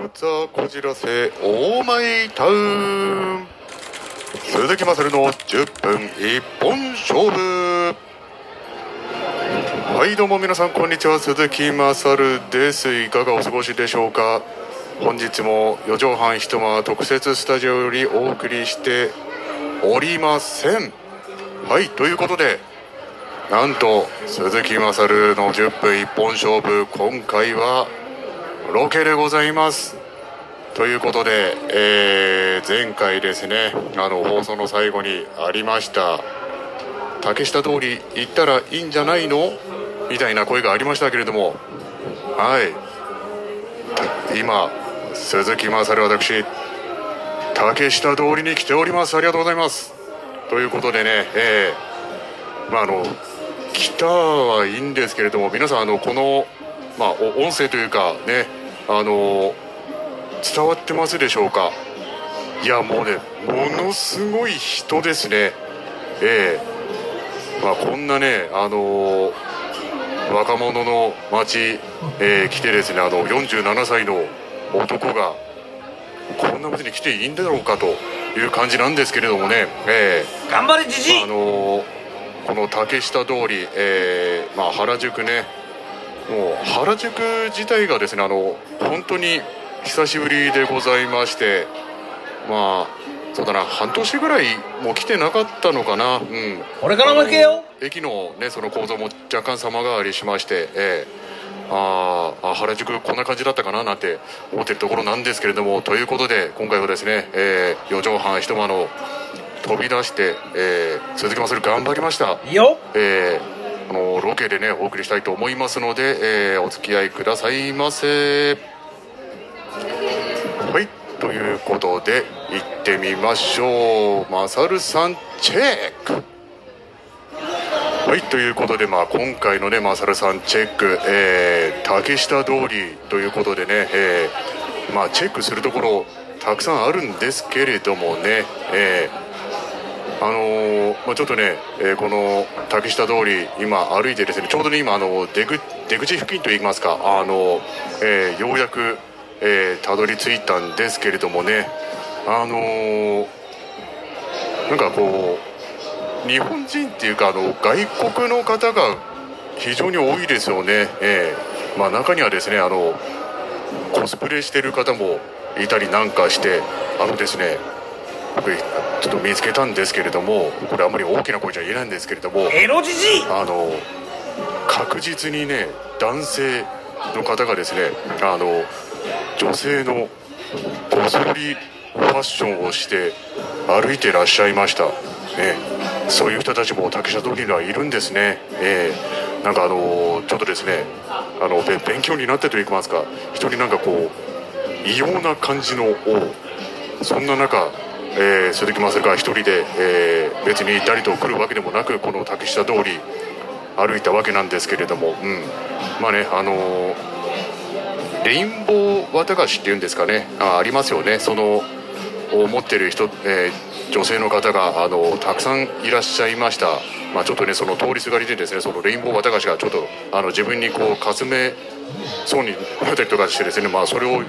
ザこじらせオーマイタウン。鈴木まさるの10分一本勝負。はいどうも皆さんこんにちは。鈴木まさるです。いかがお過ごしでしょうか？本日も4畳半一間特設スタジオよりお送りしておりません。はいということでなんと鈴木まさるの10分一本勝負今回はロケでございます。ということで、えー前回ですねあの放送の最後にありました竹下通り行ったらいいんじゃないの？みたいな声がありましたけれども。はい。今鈴木まさる私竹下通りに来ております。ありがとうございます。ということでねえーまああの来たはいいんですけれども皆さんあのこの、まあ、音声というかねあの伝わってますでしょうか？いやもうねものすごい人ですね。ええ。まあこんなねあの若者の街、えー来てですねあの47歳の男がこんな街に来ていいんだろうかという感じなんですけれどもね。ええ。頑張れじじい。あのこの竹下通り、えーまあ、原宿ねもう原宿自体がですねあの本当に久しぶりでございましてまあそうだな半年ぐらいもう来てなかったのかな。うん。これからも行けよ。駅のねその構造も若干様変わりしましてええ。あーあ原宿こんな感じだったかななんて思ってるところなんですけれどもということで今回はですね、えー、4畳半一間の飛び出して、えー、鈴木まさる。頑張りました。いいよ。えー、あのロケでねお送りしたいと思いますので、えーお付き合いくださいませ。はいということで行ってみましょう。まさるさんチェック。はいということで、まあ、今回のねまさるさんチェック、えー竹下通りということでね、えーまあ、チェックするところたくさんあるんですけれどもね、えーあのまあ、ちょっとね、えーこの竹下通り今歩いてですねちょうどね今あの出口出口付近といいますかあの、えーようやく、えーたどり着いたんですけれどもねあのなんかこう日本人っていうかあの外国の方が非常に多いですよね、えーまあ、中にはですねあのコスプレしてる方もいたりなんかしてあのですねちょっと見つけたんですけれどもこれあんまり大きな声じゃ言えないんですけれどもエロじじいあの確実にね男性の方がですねあの女性のこそりファッションをして歩いてらっしゃいました、ね、そういう人たちも竹下通りにはいるんですね、えーなんかあのちょっとですねあのべ勉強になってといいますか人になんかこう異様な感じの王。そんな中、えー鈴木雅が一人で、えー別に誰と来るわけでもなくこの竹下通り歩いたわけなんですけれども、うん、まあねあのーレインボー綿菓子っていうんですかね。あありますよね。そのを持ってる人、えー女性の方があのたくさんいらっしゃいました、まあ、ちょっとねその通りすがりでですねそのレインボー綿菓子がちょっとあの自分にこうかすめそうになったりとかしてですね、まあ、それを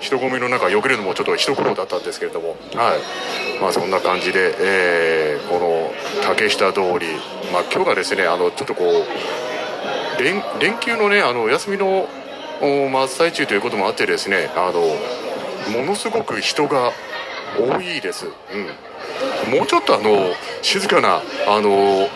人混みの中避けるのもちょっと一苦労だったんですけれども、はい。まあ、そんな感じで、えーこの竹下通り、まあ、今日がですねあのちょっとこう連連休のねあの休みの真っ最中ということもあってですねあのものすごく人が多いです、うん、もうちょっとあの静かなあの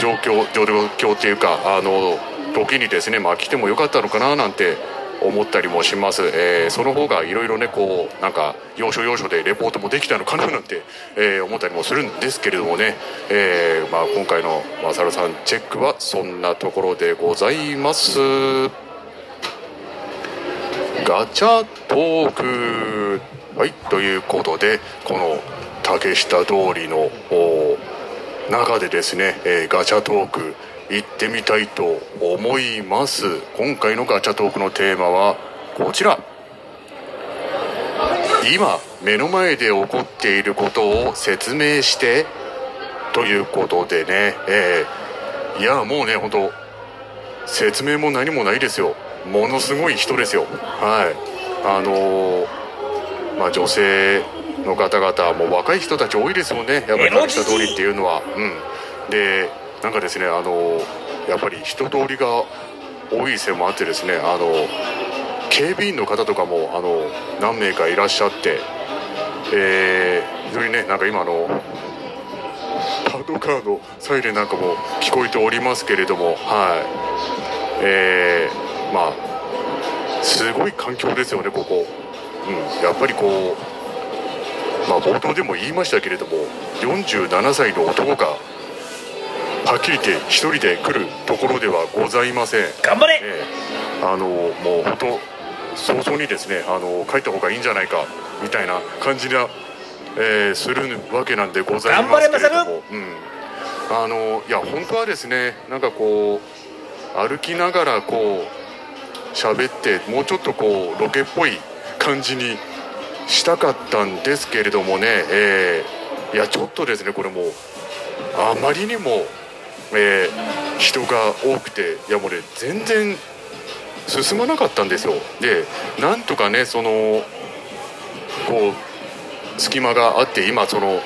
状況状況っていうかあの時にですね、まあ、来てもよかったのかななんて思ったりもします、えーその方がいろいろねこうなんか要所要所でレポートもできたのかななんて、えー思ったりもするんですけれどもね、えーまあ、今回のマサルさんチェックはそんなところでございます。ガチャトーク。はいということでこの竹下通りの中でですね、えーガチャトーク行ってみたいと思います。今回のガチャトークのテーマはこちら。今目の前で起こっていることを説明してということでね、えーいやもうね本当説明も何もないですよ。ものすごい人ですよ。はい。あのまあ、女性の方々も若い人たち多いですもんね。やっぱり竹下通りっていうのは、うん、でなんかですねあのやっぱり人通りが多いせいもあってですねあの警備員の方とかもあの何名かいらっしゃって、えー、非常にねなんか今あのパトカーのサイレンなんかも聞こえておりますけれどもはい。えー、まあすごい環境ですよねここ、うん、やっぱりこうまあ冒頭でも言いましたけれども47歳の男がはっきり言って1人で来るところではございません。頑張れ、えー、あのもう本当早々にですねあの帰った方がいいんじゃないかみたいな感じな、えー、するわけなんでございますけれども、うん、あのいや本当はですねなんかこう歩きながらこう喋ってもうちょっとこうロケっぽい感じにしたかったんですけれどもね、えー、いやちょっとですねこれもうあまりにも、えー、人が多くていやもうね全然進まなかったんですよ。でなんとかねそのこう隙間があって今その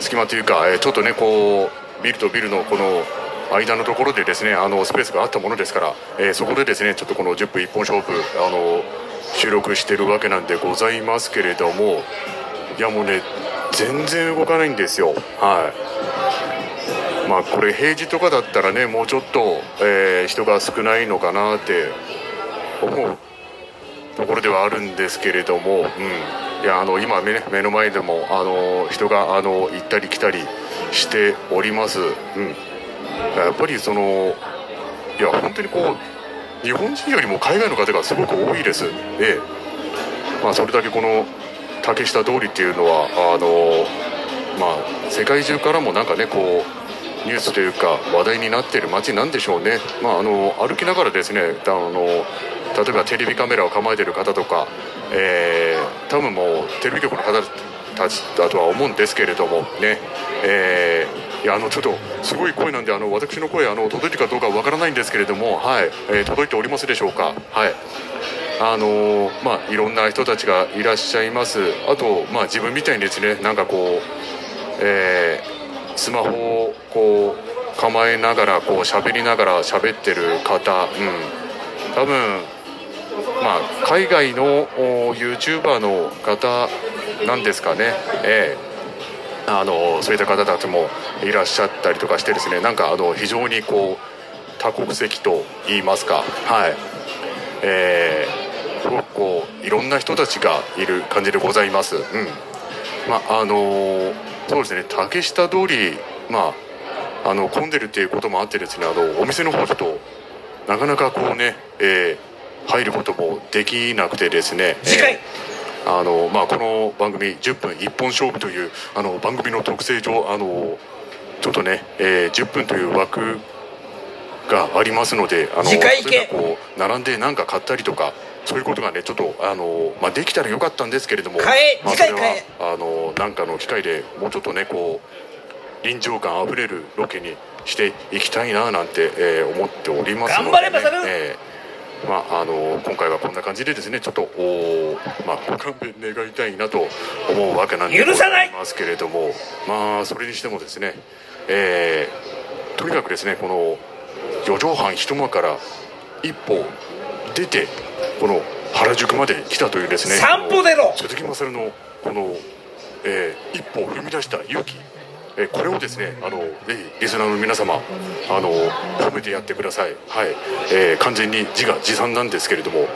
隙間というか、えちょっとねこうビルとビルのこの間のところでですねあのスペースがあったものですから、えー、そこでですねちょっとこの10分一本勝負あの収録してるわけなんでございますけれどもいやもうね全然動かないんですよ。はい。まあこれ平時とかだったらねもうちょっと、えー、人が少ないのかなって思う。ところではあるんですけれども、うん、いやあの今目目の前でもあの人があの行ったり来たりしております、うん、やっぱりそのいや本当にこう日本人よりも海外の方がすごく多いです。で、まあ、それだけこの竹下通りっていうのはあの、まあ、世界中からもなんかねこうニュースというか話題になっている街なんでしょうね、まあ、あの歩きながらですねあの例えばテレビカメラを構えている方とか、えー、多分もうテレビ局の方たちだとは思うんですけれどもね、えー、いやあのちょっとすごい声なんであの私の声あの届いてるかどうかわからないんですけれども、はい。えー、届いておりますでしょうか。はい。あのー、まあ、いろんな人たちがいらっしゃいます。あと、まあ、自分みたいにですねなんかこう、えー、スマホをこう構えながらこう喋りながら喋ってる方、うん、多分まあ、海外の YouTuber の方なんですかね、ええ、あのそういった方たちもいらっしゃったりとかしてですね。なんかあの非常にこう多国籍と言いますか、はい。えー、すごくこういろんな人たちがいる感じでございます。うん。まああのそうですね竹下通り、まあ、あの混んでるっていうこともあってですねあのお店の方ちょっとなかなかこうね、えー入ることもできなくてですね次回、えー、あのまあ、この番組10分一本勝負というあの番組の特性上あのちょっとね、えー、10分という枠がありますのであの次回こう並んで何か買ったりとかそういうことがねちょっとあの、まあ、できたらよかったんですけれども、まあ、あのなんかの機会でもうちょっとねこう臨場感あふれるロケにしていきたいななんて、えー、思っておりますので、ね、頑張れバサル、えーまあ、あの今回はこんな感じでですねちょっとお、まあ、ご勘弁願いたいなと思うわけなんで許さないますけれども。まあそれにしてもですね、えー、とにかくですねこの四畳半一間から一歩出てこの原宿まで来たというですね。散歩出ろ。鈴木まさるのこの、えー、一歩を踏み出した勇気。えこれをですねあのぜひリスナーの皆様あの褒めてやってください、はい。えー、完全に自画自賛なんですけれども、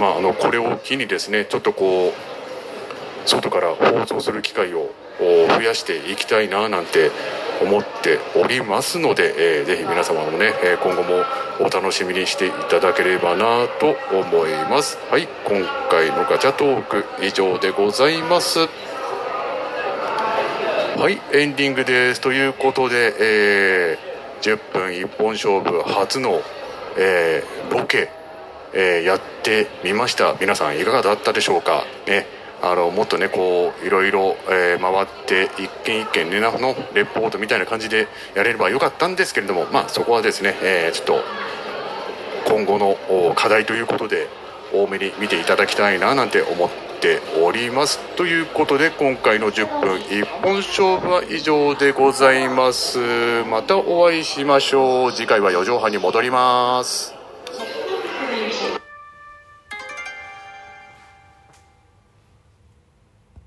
まあ、あのこれを機にですねちょっとこう外から放送する機会を増やしていきたいななんて思っておりますので、えー、ぜひ皆様もね今後もお楽しみにしていただければなと思います。はい今回のガチャトーク以上でございます。はいエンディングですということで、えー、10分一本勝負初の、えー、ロケ、えー、やってみました。皆さんいかがだったでしょうか。ね。あのもっとねこういろいろ、えー、回って一軒一軒ねのレポートみたいな感じでやれればよかったんですけれどもまあそこはですね、えー、ちょっと今後の課題ということで多めに見ていただきたいななんて思っております。ということで今回の10分一本勝負は以上でございます。またお会いしましょう。次回は4畳半に戻ります。